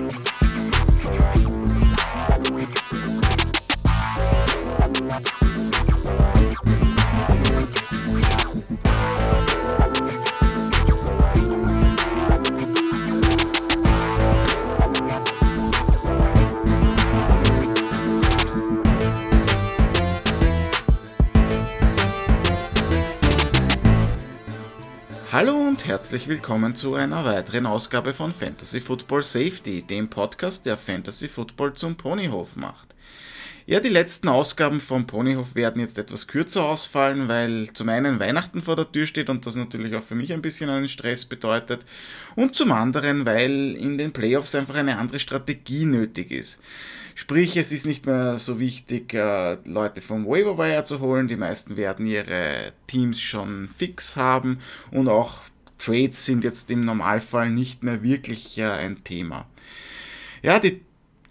We'll Hallo und herzlich willkommen zu einer weiteren Ausgabe von Fantasy Football Safety, dem Podcast, der Fantasy Football zum Ponyhof macht. Ja, die letzten Ausgaben vom Ponyhof werden jetzt etwas kürzer ausfallen, weil zum einen Weihnachten vor der Tür steht und das natürlich auch für mich ein bisschen einen Stress bedeutet und zum anderen, weil in den Playoffs einfach eine andere Strategie nötig ist. Sprich, es ist nicht mehr so wichtig, äh, Leute vom Waiver zu holen. Die meisten werden ihre Teams schon fix haben und auch Trades sind jetzt im Normalfall nicht mehr wirklich äh, ein Thema. Ja, die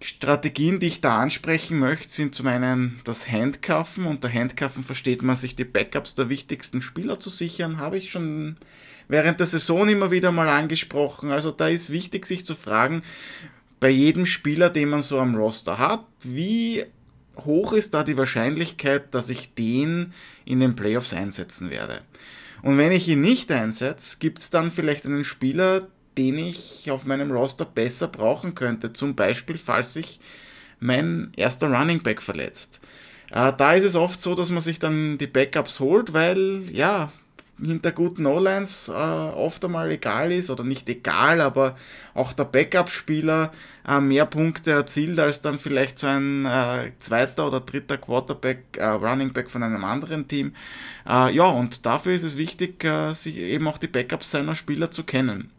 Strategien, die ich da ansprechen möchte, sind zum einen das Handcuffen. Unter Handcuffen versteht man, sich die Backups der wichtigsten Spieler zu sichern. Habe ich schon während der Saison immer wieder mal angesprochen. Also da ist wichtig, sich zu fragen, bei jedem Spieler, den man so am Roster hat, wie hoch ist da die Wahrscheinlichkeit, dass ich den in den Playoffs einsetzen werde. Und wenn ich ihn nicht einsetze, gibt es dann vielleicht einen Spieler, den ich auf meinem Roster besser brauchen könnte. Zum Beispiel, falls sich mein erster Running Back verletzt. Äh, da ist es oft so, dass man sich dann die Backups holt, weil ja, hinter guten O-Lines äh, oft einmal egal ist oder nicht egal, aber auch der Backup-Spieler äh, mehr Punkte erzielt als dann vielleicht so ein äh, zweiter oder dritter Quarterback, äh, Running Back von einem anderen Team. Äh, ja, und dafür ist es wichtig, äh, sich eben auch die Backups seiner Spieler zu kennen.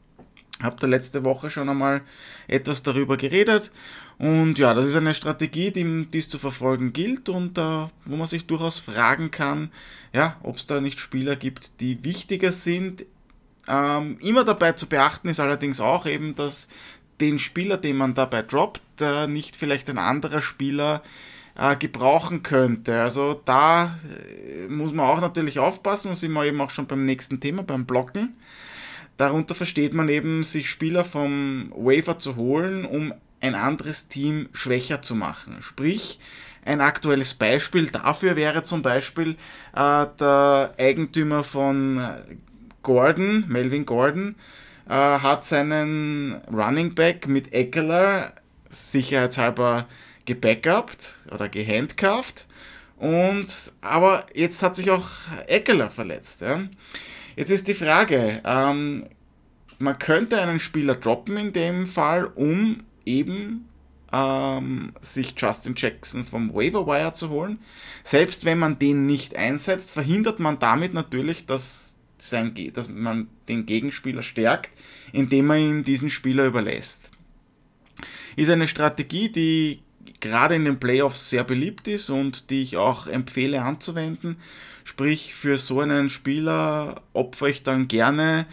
Hab da letzte Woche schon einmal etwas darüber geredet und ja, das ist eine Strategie, die, die es zu verfolgen gilt und äh, wo man sich durchaus fragen kann, ja, ob es da nicht Spieler gibt, die wichtiger sind. Ähm, immer dabei zu beachten ist allerdings auch eben, dass den Spieler, den man dabei droppt, äh, nicht vielleicht ein anderer Spieler äh, gebrauchen könnte. Also da äh, muss man auch natürlich aufpassen, da sind wir eben auch schon beim nächsten Thema, beim Blocken. Darunter versteht man eben, sich Spieler vom Waiver zu holen, um ein anderes Team schwächer zu machen. Sprich, ein aktuelles Beispiel dafür wäre zum Beispiel äh, der Eigentümer von Gordon, Melvin Gordon, äh, hat seinen Running Back mit Eckler sicherheitshalber gebackupt oder gehandcuffed. Und aber jetzt hat sich auch Eckler verletzt. Ja. Jetzt ist die Frage, ähm, man könnte einen Spieler droppen in dem Fall, um eben ähm, sich Justin Jackson vom Waiver Wire zu holen. Selbst wenn man den nicht einsetzt, verhindert man damit natürlich, dass, sein, dass man den Gegenspieler stärkt, indem man ihm diesen Spieler überlässt. Ist eine Strategie, die gerade in den Playoffs sehr beliebt ist und die ich auch empfehle anzuwenden. Sprich, für so einen Spieler opfere ich dann gerne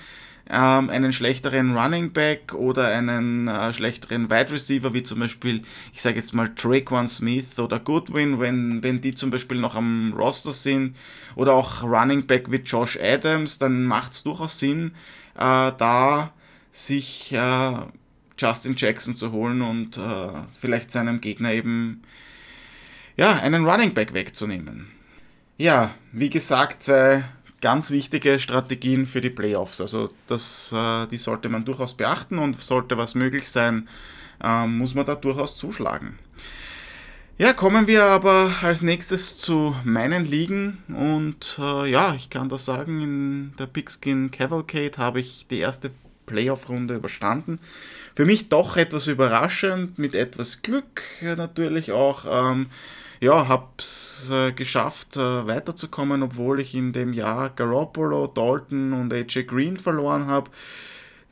ähm, einen schlechteren Running Back oder einen äh, schlechteren Wide Receiver, wie zum Beispiel, ich sage jetzt mal Traquan Smith oder Goodwin, wenn, wenn die zum Beispiel noch am Roster sind, oder auch Running Back wie Josh Adams, dann macht es durchaus Sinn, äh, da sich äh, Justin Jackson zu holen und äh, vielleicht seinem Gegner eben ja, einen Running Back wegzunehmen. Ja, wie gesagt, zwei ganz wichtige Strategien für die Playoffs. Also das, äh, die sollte man durchaus beachten und sollte was möglich sein, äh, muss man da durchaus zuschlagen. Ja, kommen wir aber als nächstes zu meinen Ligen und äh, ja, ich kann das sagen, in der Pigskin Cavalcade habe ich die erste Playoff-Runde überstanden. Für mich doch etwas überraschend, mit etwas Glück natürlich auch. Ähm, ja, habe es äh, geschafft, äh, weiterzukommen, obwohl ich in dem Jahr Garoppolo, Dalton und AJ Green verloren habe.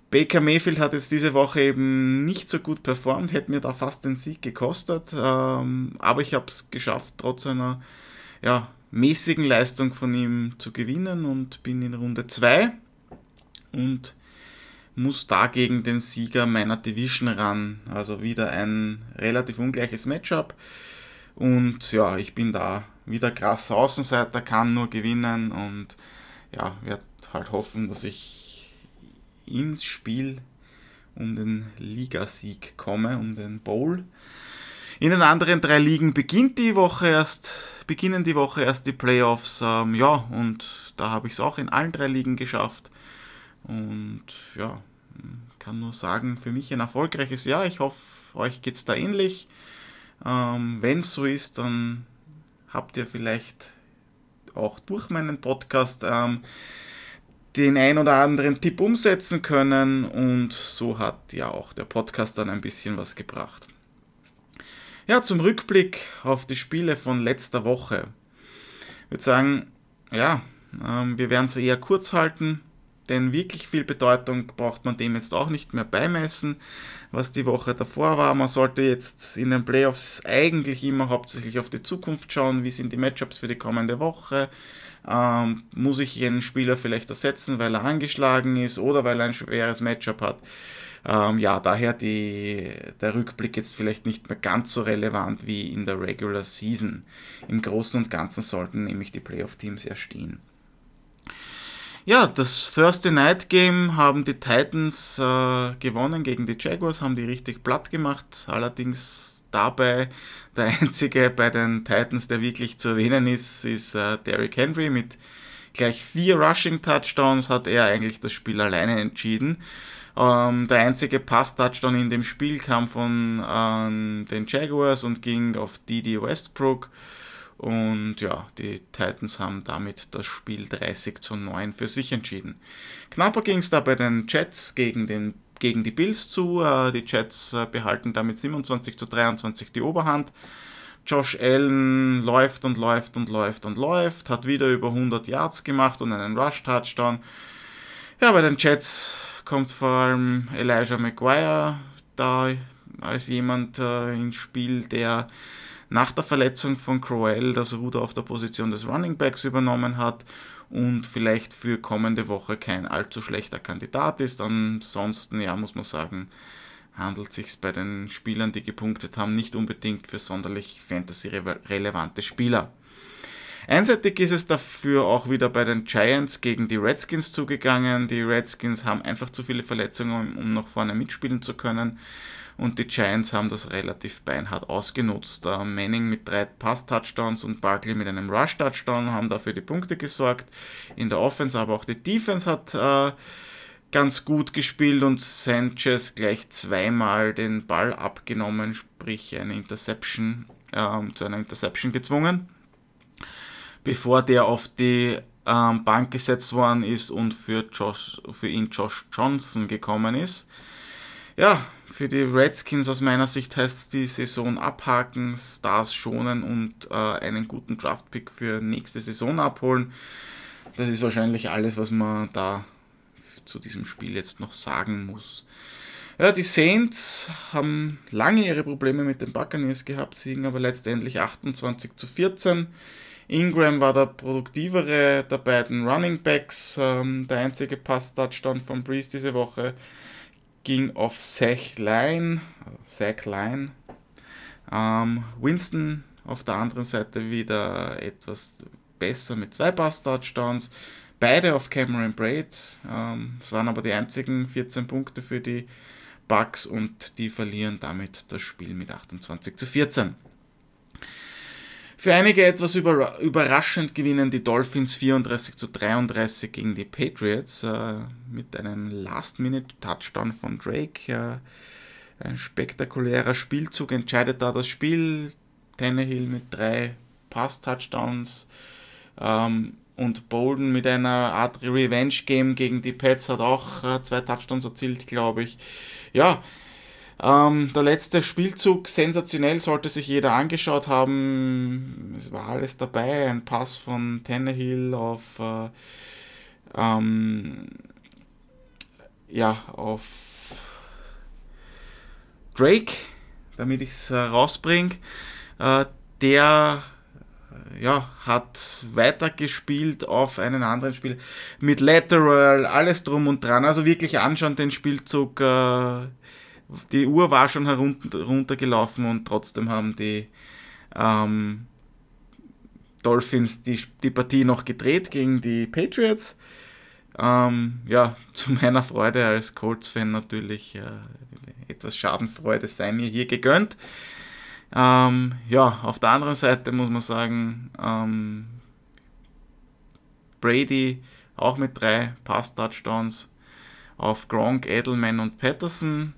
Baker Mayfield hat jetzt diese Woche eben nicht so gut performt, hätte mir da fast den Sieg gekostet, ähm, aber ich habe es geschafft, trotz einer ja, mäßigen Leistung von ihm zu gewinnen und bin in Runde 2 und muss dagegen den Sieger meiner Division ran. Also wieder ein relativ ungleiches Matchup. Und ja, ich bin da wieder krass Außenseiter, kann nur gewinnen und ja, werde halt hoffen, dass ich ins Spiel um den Ligasieg komme, um den Bowl. In den anderen drei Ligen beginnt die Woche erst, beginnen die Woche erst die Playoffs. Ähm, ja, und da habe ich es auch in allen drei Ligen geschafft. Und ja, kann nur sagen, für mich ein erfolgreiches Jahr. Ich hoffe, euch geht es da ähnlich. Ähm, Wenn es so ist, dann habt ihr vielleicht auch durch meinen Podcast ähm, den ein oder anderen Tipp umsetzen können und so hat ja auch der Podcast dann ein bisschen was gebracht. Ja, zum Rückblick auf die Spiele von letzter Woche. Ich würde sagen, ja, ähm, wir werden es eher kurz halten, denn wirklich viel Bedeutung braucht man dem jetzt auch nicht mehr beimessen, was die Woche davor war. Man sollte jetzt in den Playoffs eigentlich immer hauptsächlich auf die Zukunft schauen, wie sind die Matchups für die kommende Woche, ähm, muss ich einen Spieler vielleicht ersetzen, weil er angeschlagen ist oder weil er ein schweres Matchup hat. Ähm, ja, daher die, der Rückblick jetzt vielleicht nicht mehr ganz so relevant wie in der Regular Season. Im Großen und Ganzen sollten nämlich die Playoff-Teams ja stehen. Ja, das Thursday Night Game haben die Titans äh, gewonnen gegen die Jaguars, haben die richtig platt gemacht. Allerdings dabei der einzige bei den Titans, der wirklich zu erwähnen ist, ist äh, Derrick Henry mit gleich vier Rushing Touchdowns hat er eigentlich das Spiel alleine entschieden. Ähm, der einzige Pass-Touchdown in dem Spiel kam von ähm, den Jaguars und ging auf Didi Westbrook. Und ja, die Titans haben damit das Spiel 30 zu 9 für sich entschieden. Knapper ging es da bei den Jets gegen, den, gegen die Bills zu. Äh, die Jets äh, behalten damit 27 zu 23 die Oberhand. Josh Allen läuft und läuft und läuft und läuft, hat wieder über 100 Yards gemacht und einen Rush-Touchdown. Ja, bei den Jets kommt vor allem Elijah McGuire da als jemand äh, ins Spiel, der nach der Verletzung von Crowell das Ruder auf der Position des Running Backs übernommen hat und vielleicht für kommende Woche kein allzu schlechter Kandidat ist. Ansonsten, ja, muss man sagen, handelt sich bei den Spielern, die gepunktet haben, nicht unbedingt für sonderlich fantasy-relevante Spieler. Einseitig ist es dafür auch wieder bei den Giants gegen die Redskins zugegangen. Die Redskins haben einfach zu viele Verletzungen, um noch vorne mitspielen zu können und die Giants haben das relativ beinhart ausgenutzt. Uh, Manning mit drei Pass-Touchdowns und Barkley mit einem Rush-Touchdown haben dafür die Punkte gesorgt. In der Offense, aber auch die Defense hat uh, ganz gut gespielt und Sanchez gleich zweimal den Ball abgenommen, sprich eine Interception, uh, zu einer Interception gezwungen, bevor der auf die ähm, Bank gesetzt worden ist und für, Josh, für ihn Josh Johnson gekommen ist. Ja, für die Redskins aus meiner Sicht heißt es die Saison abhaken, Stars schonen und äh, einen guten Draftpick für nächste Saison abholen. Das ist wahrscheinlich alles, was man da zu diesem Spiel jetzt noch sagen muss. Ja, die Saints haben lange ihre Probleme mit den Buccaneers gehabt, siegen aber letztendlich 28 zu 14. Ingram war der produktivere der beiden Running Backs, ähm, der einzige Pass-Touchdown von Breeze diese Woche ging auf Zach Line, Zach Line. Ähm, Winston auf der anderen Seite wieder etwas besser mit zwei Pass-Touchdowns. Beide auf Cameron Braid. Ähm, es waren aber die einzigen 14 Punkte für die Bucks und die verlieren damit das Spiel mit 28 zu 14. Für einige etwas über, überraschend gewinnen die Dolphins 34 zu 33 gegen die Patriots äh, mit einem Last-Minute-Touchdown von Drake. Äh, ein spektakulärer Spielzug entscheidet da das Spiel. Tannehill mit drei Pass-Touchdowns ähm, und Bolden mit einer Art Revenge-Game gegen die Pets hat auch äh, zwei Touchdowns erzielt, glaube ich. Ja, ähm, der letzte Spielzug, sensationell, sollte sich jeder angeschaut haben. Es war alles dabei. Ein Pass von Tannehill auf, äh, ähm, ja, auf Drake, damit ich es äh, rausbringe. Äh, der äh, ja, hat weitergespielt auf einen anderen Spiel mit Lateral, alles drum und dran. Also wirklich anschauen den Spielzug. Äh, die Uhr war schon herunter, runtergelaufen und trotzdem haben die ähm, Dolphins die, die Partie noch gedreht gegen die Patriots. Ähm, ja, zu meiner Freude als Colts-Fan natürlich äh, etwas Schadenfreude sei mir hier gegönnt. Ähm, ja, auf der anderen Seite muss man sagen, ähm, Brady auch mit drei Pass-Touchdowns auf Gronk, Edelman und Patterson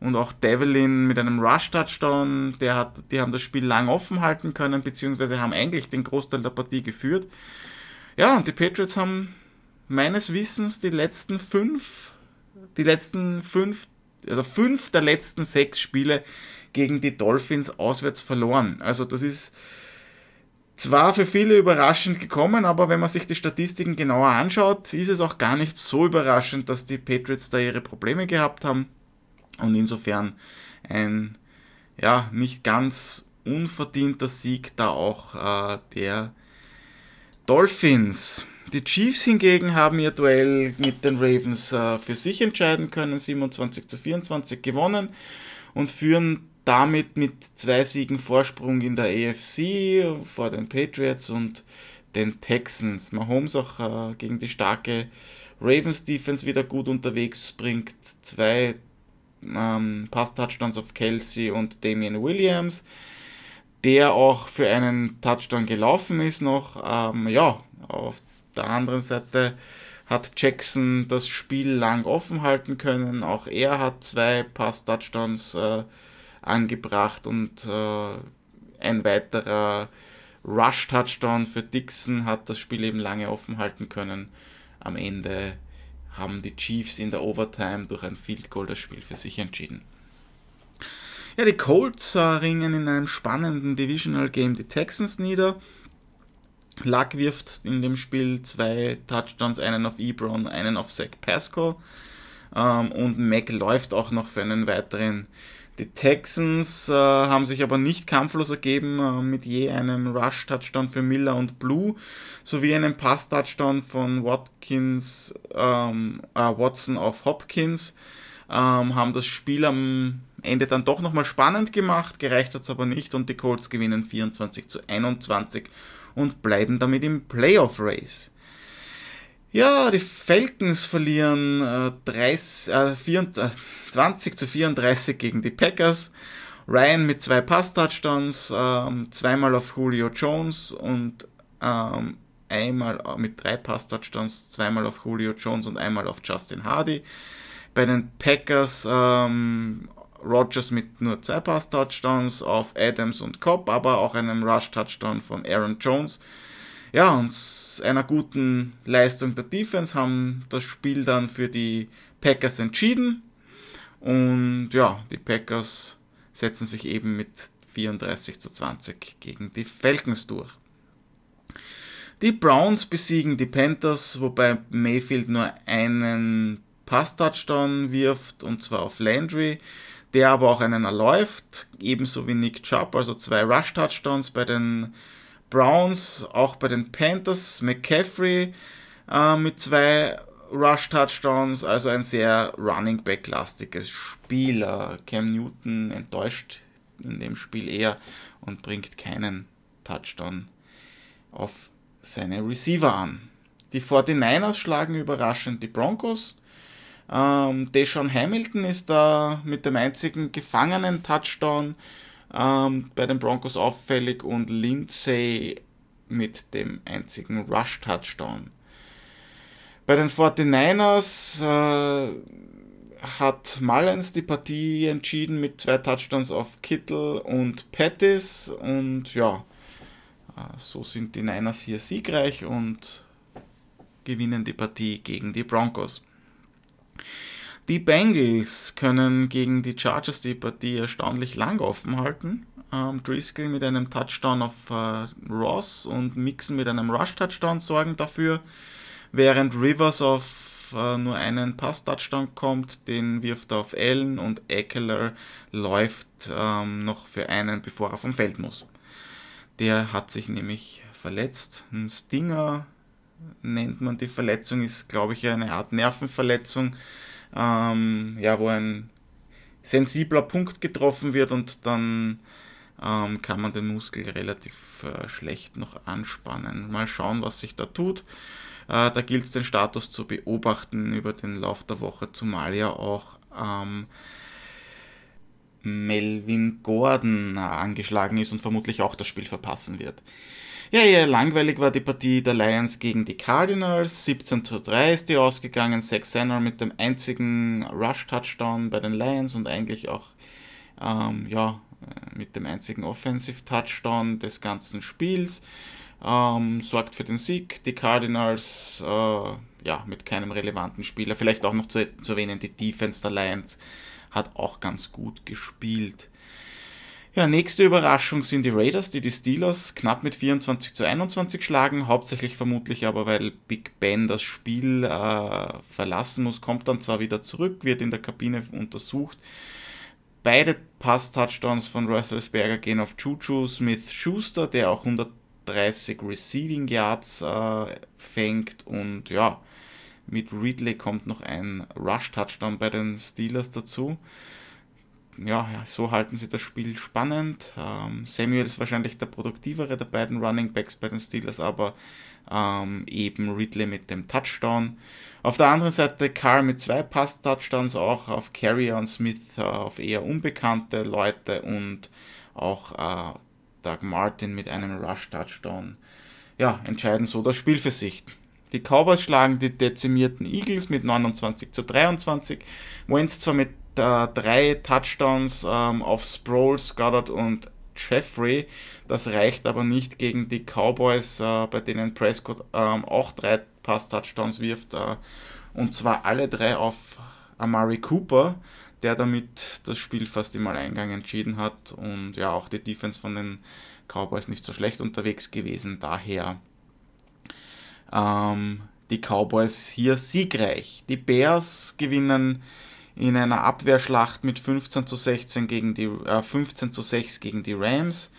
und auch Devlin mit einem Rush-Touchdown, hat, die haben das Spiel lang offen halten können, beziehungsweise haben eigentlich den Großteil der Partie geführt. Ja, und die Patriots haben meines Wissens die letzten fünf, die letzten fünf, also fünf der letzten sechs Spiele gegen die Dolphins auswärts verloren. Also das ist zwar für viele überraschend gekommen, aber wenn man sich die Statistiken genauer anschaut, ist es auch gar nicht so überraschend, dass die Patriots da ihre Probleme gehabt haben. Und insofern ein ja, nicht ganz unverdienter Sieg da auch äh, der Dolphins. Die Chiefs hingegen haben ihr Duell mit den Ravens äh, für sich entscheiden können, 27 zu 24 gewonnen und führen damit mit zwei Siegen Vorsprung in der AFC vor den Patriots und den Texans. Mahomes auch äh, gegen die starke Ravens Defense wieder gut unterwegs, bringt zwei ähm, Pass-Touchdowns auf Kelsey und Damian Williams, der auch für einen Touchdown gelaufen ist noch. Ähm, ja, auf der anderen Seite hat Jackson das Spiel lang offen halten können. Auch er hat zwei Pass-Touchdowns äh, angebracht und äh, ein weiterer Rush-Touchdown für Dixon hat das Spiel eben lange offen halten können. Am Ende haben die Chiefs in der Overtime durch ein Field Goal das Spiel für sich entschieden. Ja, die Colts äh, ringen in einem spannenden Divisional Game die Texans nieder. Luck wirft in dem Spiel zwei Touchdowns, einen auf Ebron, einen auf Zach Pascal. Ähm, und Mac läuft auch noch für einen weiteren. Die Texans äh, haben sich aber nicht kampflos ergeben äh, mit je einem Rush-Touchdown für Miller und Blue sowie einem Pass-Touchdown von Watkins, ähm, äh, Watson auf Hopkins. Ähm, haben das Spiel am Ende dann doch nochmal spannend gemacht, gereicht hat es aber nicht und die Colts gewinnen 24 zu 21 und bleiben damit im Playoff-Race. Ja, die Falcons verlieren äh, 30, äh, 24, 20 zu 34 gegen die Packers. Ryan mit zwei Pass-Touchdowns, ähm, zweimal auf Julio Jones und ähm, einmal mit drei Pass-Touchdowns, zweimal auf Julio Jones und einmal auf Justin Hardy. Bei den Packers ähm, Rogers mit nur zwei Pass-Touchdowns auf Adams und Cobb, aber auch einem Rush-Touchdown von Aaron Jones. Ja, und einer guten Leistung der Defense haben das Spiel dann für die Packers entschieden. Und ja, die Packers setzen sich eben mit 34 zu 20 gegen die Falcons durch. Die Browns besiegen die Panthers, wobei Mayfield nur einen Pass-Touchdown wirft, und zwar auf Landry der aber auch einen erläuft, ebenso wie Nick Chubb, also zwei Rush-Touchdowns bei den Browns, auch bei den Panthers, McCaffrey äh, mit zwei Rush-Touchdowns, also ein sehr Running Back-lastiges Spiel. Äh, Cam Newton enttäuscht in dem Spiel eher und bringt keinen Touchdown auf seine Receiver an. Die 49ers schlagen überraschend die Broncos ähm, Deshaun Hamilton ist da mit dem einzigen gefangenen Touchdown ähm, bei den Broncos auffällig und Lindsay mit dem einzigen Rush-Touchdown. Bei den 49ers äh, hat Mullins die Partie entschieden mit zwei Touchdowns auf Kittel und Pettis und ja, äh, so sind die Niners hier siegreich und gewinnen die Partie gegen die Broncos. Die Bengals können gegen die Chargers die Partie erstaunlich lang offen halten. Ähm, Driscoll mit einem Touchdown auf äh, Ross und Mixon mit einem Rush-Touchdown sorgen dafür, während Rivers auf äh, nur einen Pass-Touchdown kommt, den wirft er auf Allen und Eckler läuft ähm, noch für einen, bevor er vom Feld muss. Der hat sich nämlich verletzt. Ein Stinger nennt man die Verletzung, ist glaube ich eine Art Nervenverletzung, ähm, ja, wo ein sensibler Punkt getroffen wird und dann ähm, kann man den Muskel relativ äh, schlecht noch anspannen. Mal schauen, was sich da tut. Äh, da gilt es den Status zu beobachten über den Lauf der Woche, zumal ja auch ähm, Melvin Gordon angeschlagen ist und vermutlich auch das Spiel verpassen wird. Ja, eher langweilig war die Partie der Lions gegen die Cardinals. 17 zu 3 ist die ausgegangen. Zach Senner mit dem einzigen Rush-Touchdown bei den Lions und eigentlich auch ähm, ja, äh, mit dem einzigen Offensive-Touchdown des ganzen Spiels. Ähm, sorgt für den Sieg. Die Cardinals äh, ja, mit keinem relevanten Spieler. Vielleicht auch noch zu, zu erwähnen, die Defense der Lions hat auch ganz gut gespielt. Ja, nächste Überraschung sind die Raiders, die die Steelers knapp mit 24 zu 21 schlagen, hauptsächlich vermutlich aber, weil Big Ben das Spiel äh, verlassen muss, kommt dann zwar wieder zurück, wird in der Kabine untersucht. Beide Pass-Touchdowns von Roethlisberger gehen auf Juju Smith-Schuster, der auch 130 Receiving Yards äh, fängt und ja, mit Ridley kommt noch ein Rush-Touchdown bei den Steelers dazu ja, so halten sie das Spiel spannend. Ähm, Samuel ist wahrscheinlich der produktivere der beiden Running Backs bei den Steelers, aber ähm, eben Ridley mit dem Touchdown. Auf der anderen Seite Carr mit zwei Pass-Touchdowns, auch auf Carrier und Smith äh, auf eher unbekannte Leute und auch äh, Doug Martin mit einem Rush-Touchdown. Ja, entscheiden so das Spiel für sich. Die Cowboys schlagen die dezimierten Eagles mit 29 zu 23. Wentz zwar mit äh, drei Touchdowns ähm, auf Sproles, Goddard und Jeffrey. Das reicht aber nicht gegen die Cowboys, äh, bei denen Prescott ähm, auch drei Pass-Touchdowns wirft. Äh, und zwar alle drei auf Amari Cooper, der damit das Spiel fast im Alleingang entschieden hat. Und ja, auch die Defense von den Cowboys nicht so schlecht unterwegs gewesen. Daher ähm, die Cowboys hier siegreich. Die Bears gewinnen in einer Abwehrschlacht mit 15 zu 16 gegen die äh, 15 zu 6 gegen die Rams.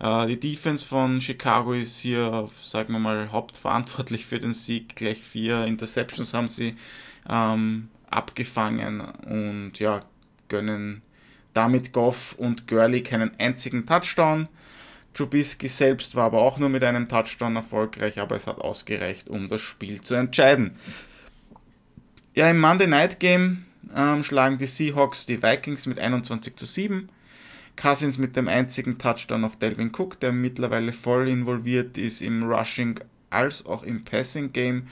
Äh, die Defense von Chicago ist hier, sagen wir mal, hauptverantwortlich für den Sieg. Gleich vier Interceptions haben sie ähm, abgefangen und ja, gönnen damit Goff und Gurley keinen einzigen Touchdown. Trubisky selbst war aber auch nur mit einem Touchdown erfolgreich, aber es hat ausgereicht, um das Spiel zu entscheiden. Ja, im Monday Night Game ähm, schlagen die Seahawks die Vikings mit 21 zu 7. Cousins mit dem einzigen Touchdown auf Delvin Cook, der mittlerweile voll involviert ist im Rushing als auch im Passing Game.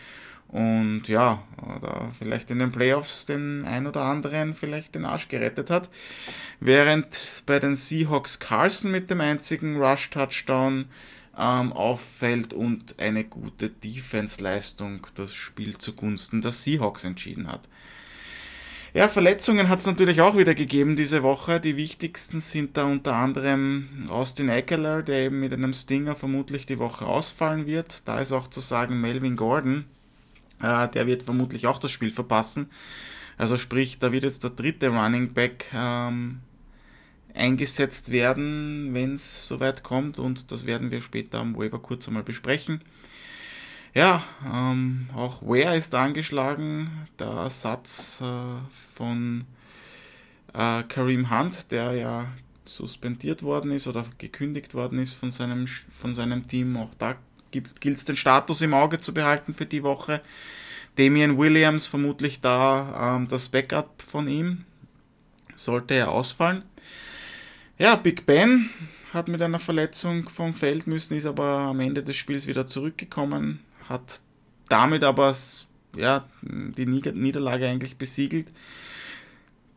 Und ja, oder vielleicht in den Playoffs den ein oder anderen vielleicht den Arsch gerettet hat. Während bei den Seahawks Carlson mit dem einzigen Rush-Touchdown ähm, auffällt und eine gute Defense-Leistung das Spiel zugunsten der Seahawks entschieden hat. Ja, Verletzungen hat es natürlich auch wieder gegeben diese Woche. Die wichtigsten sind da unter anderem Austin Eckler, der eben mit einem Stinger vermutlich die Woche ausfallen wird. Da ist auch zu sagen Melvin Gordon, äh, der wird vermutlich auch das Spiel verpassen. Also sprich, da wird jetzt der dritte Running Back ähm, eingesetzt werden, wenn es soweit kommt und das werden wir später am Waiver kurz einmal besprechen. Ja, ähm, auch Ware ist angeschlagen, der Ersatz äh, von äh, Kareem Hunt, der ja suspendiert worden ist oder gekündigt worden ist von seinem, von seinem Team. Auch da gilt es den Status im Auge zu behalten für die Woche. Damian Williams vermutlich da ähm, das Backup von ihm. Sollte er ausfallen. Ja, Big Ben hat mit einer Verletzung vom Feld müssen, ist aber am Ende des Spiels wieder zurückgekommen hat damit aber ja, die Niederlage eigentlich besiegelt.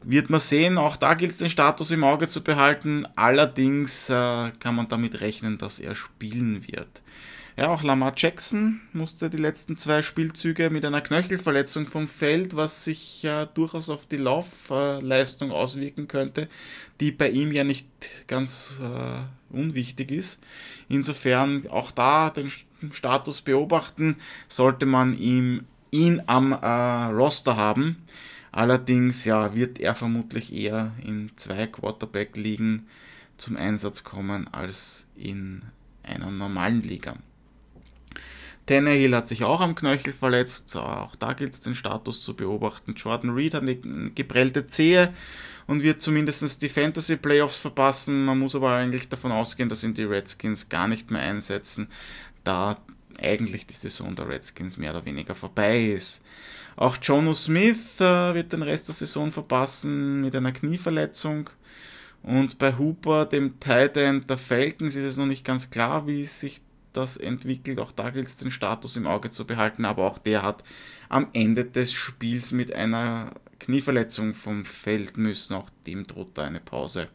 Wird man sehen, auch da gilt es den Status im Auge zu behalten. Allerdings äh, kann man damit rechnen, dass er spielen wird. Ja, auch Lamar Jackson musste die letzten zwei Spielzüge mit einer Knöchelverletzung vom Feld, was sich ja durchaus auf die Laufleistung auswirken könnte, die bei ihm ja nicht ganz äh, unwichtig ist. Insofern auch da den Status beobachten, sollte man ihm, ihn am äh, Roster haben. Allerdings ja, wird er vermutlich eher in zwei Quarterback-Ligen zum Einsatz kommen als in einer normalen Liga. Tannehill hat sich auch am Knöchel verletzt, auch da gilt es den Status zu beobachten. Jordan Reed hat eine geprellte Zehe und wird zumindest die Fantasy Playoffs verpassen. Man muss aber eigentlich davon ausgehen, dass ihn die Redskins gar nicht mehr einsetzen, da eigentlich die Saison der Redskins mehr oder weniger vorbei ist. Auch Jono Smith äh, wird den Rest der Saison verpassen mit einer Knieverletzung. Und bei Hooper, dem Tight End der Falcons, ist es noch nicht ganz klar, wie sich das entwickelt. Auch da gilt es, den Status im Auge zu behalten. Aber auch der hat am Ende des Spiels mit einer Knieverletzung vom Feld müssen. Auch dem droht da eine Pause.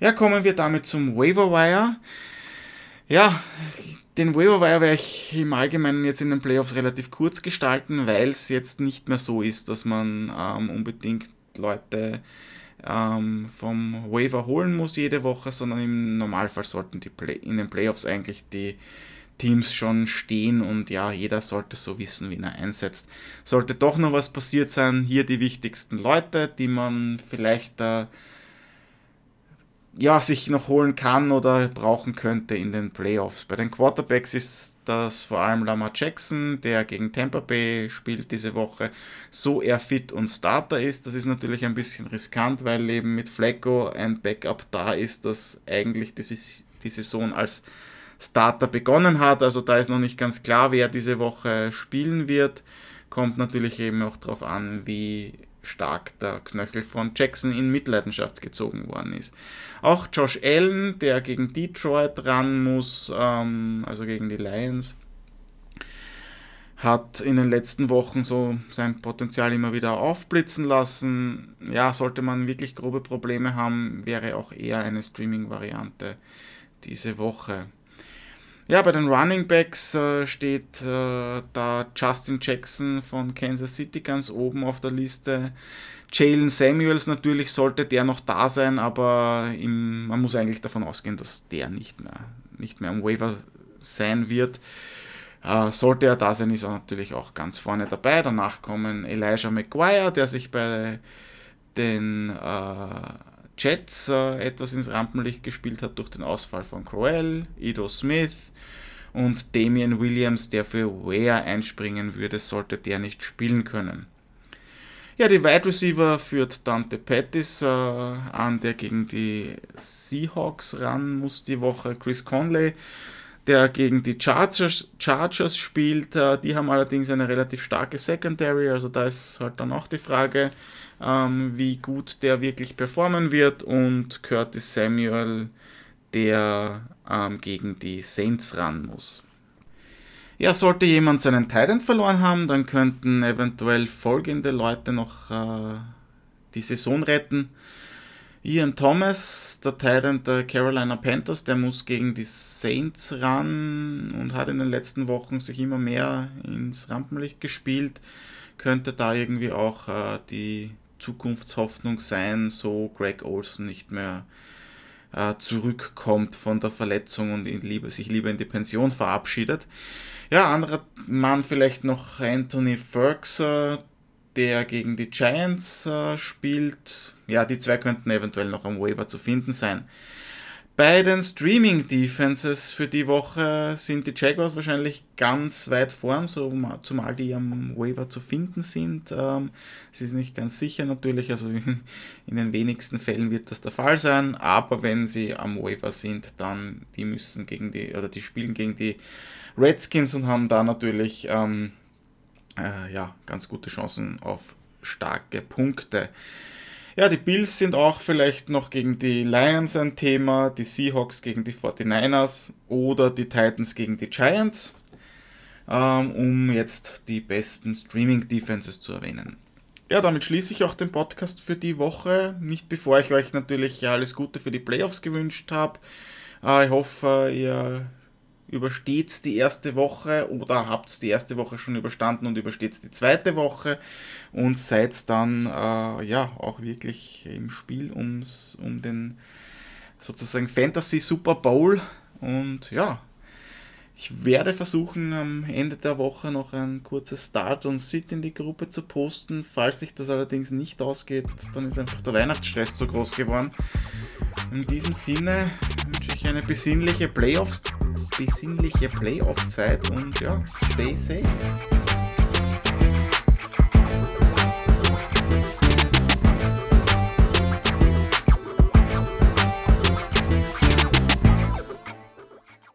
Ja, kommen wir damit zum Waiver Wire. Ja, den Waiver Wire werde ich im Allgemeinen jetzt in den Playoffs relativ kurz gestalten, weil es jetzt nicht mehr so ist, dass man ähm, unbedingt Leute ähm, vom Waiver holen muss jede Woche, sondern im Normalfall sollten die Play in den Playoffs eigentlich die Teams schon stehen und ja, jeder sollte so wissen, wen er einsetzt. Sollte doch noch was passiert sein, hier die wichtigsten Leute, die man vielleicht äh, ja, sich noch holen kann oder brauchen könnte in den Playoffs. Bei den Quarterbacks ist das vor allem Lamar Jackson, der gegen Tampa Bay spielt diese Woche, so er fit und Starter ist. Das ist natürlich ein bisschen riskant, weil eben mit Flacco ein Backup da ist, das eigentlich die Saison als Starter begonnen hat. Also da ist noch nicht ganz klar, wer diese Woche spielen wird. Kommt natürlich eben auch darauf an, wie stark der Knöchel von Jackson in Mitleidenschaft gezogen worden ist. Auch Josh Allen, der gegen Detroit ran muss, ähm, also gegen die Lions, hat in den letzten Wochen so sein Potenzial immer wieder aufblitzen lassen. Ja, sollte man wirklich grobe Probleme haben, wäre auch eher eine Streaming-Variante diese Woche. Ja, bei den Running Backs äh, steht äh, da Justin Jackson von Kansas City ganz oben auf der Liste. Jalen Samuels natürlich sollte der noch da sein, aber im, man muss eigentlich davon ausgehen, dass der nicht mehr, nicht mehr am Waiver sein wird. Äh, sollte er da sein, ist er natürlich auch ganz vorne dabei. Danach kommen Elijah McGuire, der sich bei den äh, Jets äh, etwas ins Rampenlicht gespielt hat durch den Ausfall von Crowell, Ido Smith, und Damian Williams, der für Ware einspringen würde, sollte der nicht spielen können. Ja, die Wide Receiver führt Dante Pettis äh, an, der gegen die Seahawks ran muss die Woche. Chris Conley, der gegen die Chargers, Chargers spielt. Äh, die haben allerdings eine relativ starke Secondary, also da ist halt dann auch die Frage, ähm, wie gut der wirklich performen wird. Und Curtis Samuel, der ähm, gegen die Saints ran muss. Ja, sollte jemand seinen Titan verloren haben, dann könnten eventuell folgende Leute noch äh, die Saison retten. Ian Thomas, der Titan der Carolina Panthers, der muss gegen die Saints ran und hat in den letzten Wochen sich immer mehr ins Rampenlicht gespielt. Könnte da irgendwie auch äh, die Zukunftshoffnung sein, so Greg Olson nicht mehr äh, zurückkommt von der Verletzung und lieber, sich lieber in die Pension verabschiedet. Ja, anderer Mann vielleicht noch Anthony Ferguson, der gegen die Giants äh, spielt. Ja, die zwei könnten eventuell noch am Waiver zu finden sein. Bei den Streaming Defenses für die Woche sind die Jaguars wahrscheinlich ganz weit vorn, so, zumal die am Waiver zu finden sind. Ähm, es ist nicht ganz sicher natürlich, also in den wenigsten Fällen wird das der Fall sein, aber wenn sie am Waiver sind, dann die müssen gegen die, oder die spielen gegen die Redskins und haben da natürlich ähm, äh, ja, ganz gute Chancen auf starke Punkte. Ja, die Bills sind auch vielleicht noch gegen die Lions ein Thema, die Seahawks gegen die 49ers oder die Titans gegen die Giants, ähm, um jetzt die besten Streaming-Defenses zu erwähnen. Ja, damit schließe ich auch den Podcast für die Woche. Nicht bevor ich euch natürlich alles Gute für die Playoffs gewünscht habe. Äh, ich hoffe, ihr übersteht die erste Woche oder habt die erste Woche schon überstanden und übersteht die zweite Woche und seid dann äh, ja auch wirklich im Spiel ums, um den sozusagen Fantasy Super Bowl und ja, ich werde versuchen, am Ende der Woche noch ein kurzes Start und Sit in die Gruppe zu posten. Falls sich das allerdings nicht ausgeht, dann ist einfach der Weihnachtsstress zu groß geworden. In diesem Sinne eine besinnliche Playoffs, besinnliche Playoff-Zeit und ja, stay safe.